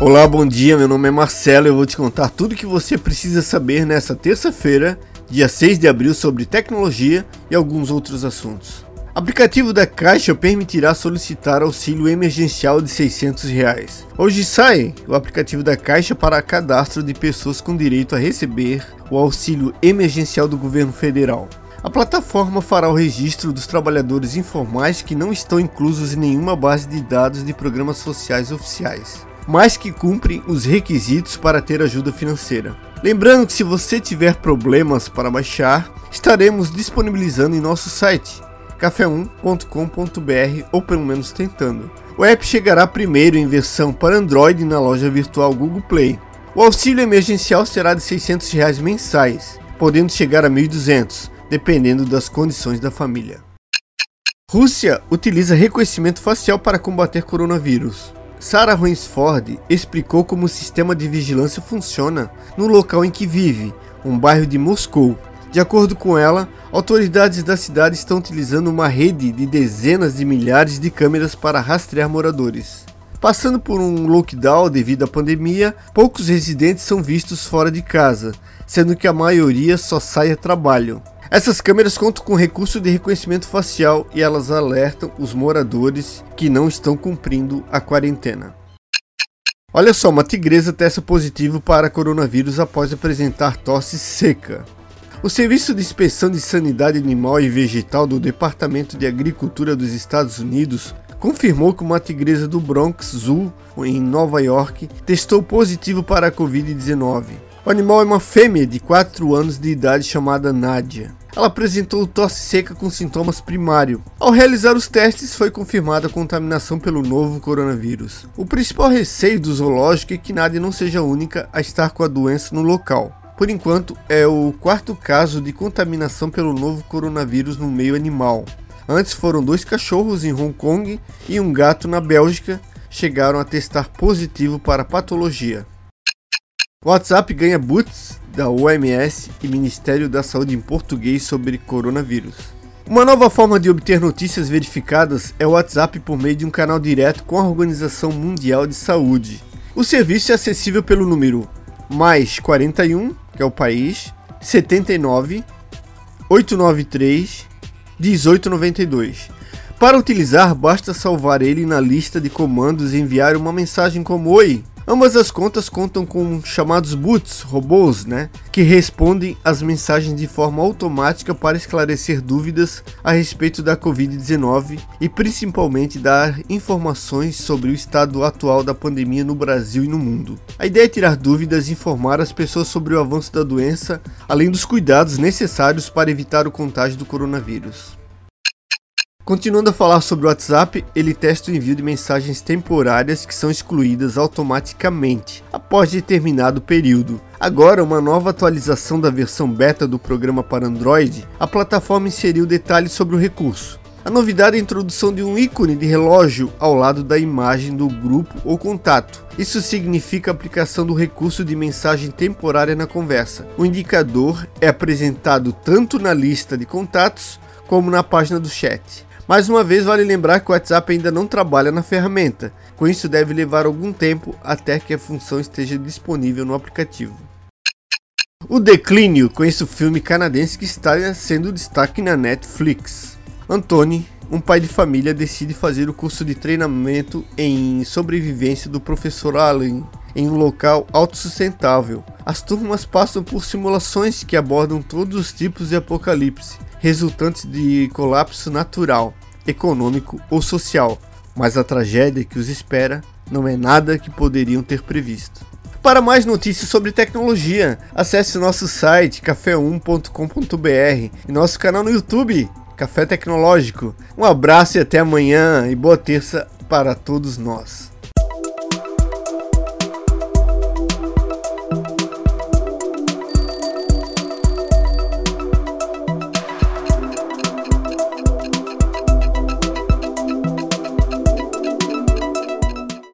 Olá, bom dia. Meu nome é Marcelo e eu vou te contar tudo o que você precisa saber nessa terça-feira, dia 6 de abril, sobre tecnologia e alguns outros assuntos. Aplicativo da Caixa permitirá solicitar auxílio emergencial de 600 reais. Hoje sai o aplicativo da Caixa para cadastro de pessoas com direito a receber o auxílio emergencial do governo federal. A plataforma fará o registro dos trabalhadores informais que não estão inclusos em nenhuma base de dados de programas sociais oficiais mas que cumprem os requisitos para ter ajuda financeira. Lembrando que se você tiver problemas para baixar, estaremos disponibilizando em nosso site café1.com.br ou pelo menos tentando. O app chegará primeiro em versão para Android na loja virtual Google Play. O auxílio emergencial será de 600 reais mensais, podendo chegar a R$ 1.200, dependendo das condições da família. Rússia utiliza reconhecimento facial para combater coronavírus. Sarah Rainsford explicou como o sistema de vigilância funciona no local em que vive, um bairro de Moscou. De acordo com ela, autoridades da cidade estão utilizando uma rede de dezenas de milhares de câmeras para rastrear moradores. Passando por um lockdown devido à pandemia, poucos residentes são vistos fora de casa, sendo que a maioria só sai a trabalho. Essas câmeras contam com recurso de reconhecimento facial e elas alertam os moradores que não estão cumprindo a quarentena. Olha só, uma tigresa testa positivo para coronavírus após apresentar tosse seca. O Serviço de Inspeção de Sanidade Animal e Vegetal do Departamento de Agricultura dos Estados Unidos confirmou que uma tigresa do Bronx Zoo, em Nova York, testou positivo para a Covid-19. O animal é uma fêmea de 4 anos de idade chamada Nadia. Ela apresentou tosse seca com sintomas primários. Ao realizar os testes, foi confirmada a contaminação pelo novo coronavírus. O principal receio do zoológico é que Nadia não seja a única a estar com a doença no local. Por enquanto, é o quarto caso de contaminação pelo novo coronavírus no meio animal. Antes foram dois cachorros em Hong Kong e um gato na Bélgica chegaram a testar positivo para a patologia. WhatsApp ganha boots da OMS e Ministério da Saúde em português sobre coronavírus. Uma nova forma de obter notícias verificadas é o WhatsApp por meio de um canal direto com a Organização Mundial de Saúde. O serviço é acessível pelo número mais 41, que é o país, 79 893 1892. Para utilizar, basta salvar ele na lista de comandos e enviar uma mensagem como Oi, Ambas as contas contam com chamados boots, robôs, né, que respondem às mensagens de forma automática para esclarecer dúvidas a respeito da Covid-19 e principalmente dar informações sobre o estado atual da pandemia no Brasil e no mundo. A ideia é tirar dúvidas e informar as pessoas sobre o avanço da doença, além dos cuidados necessários para evitar o contágio do coronavírus. Continuando a falar sobre o WhatsApp, ele testa o envio de mensagens temporárias que são excluídas automaticamente após determinado período. Agora, uma nova atualização da versão beta do programa para Android, a plataforma inseriu detalhes sobre o recurso. A novidade é a introdução de um ícone de relógio ao lado da imagem do grupo ou contato. Isso significa a aplicação do recurso de mensagem temporária na conversa. O indicador é apresentado tanto na lista de contatos como na página do chat. Mais uma vez, vale lembrar que o WhatsApp ainda não trabalha na ferramenta, com isso deve levar algum tempo até que a função esteja disponível no aplicativo. O Declínio, conhece o filme canadense que está sendo destaque na Netflix. Antony, um pai de família, decide fazer o curso de treinamento em sobrevivência do professor Allen em um local autossustentável. As turmas passam por simulações que abordam todos os tipos de apocalipse, resultantes de colapso natural, econômico ou social, mas a tragédia que os espera não é nada que poderiam ter previsto. Para mais notícias sobre tecnologia, acesse nosso site café1.com.br e nosso canal no YouTube, Café Tecnológico. Um abraço e até amanhã e boa terça para todos nós.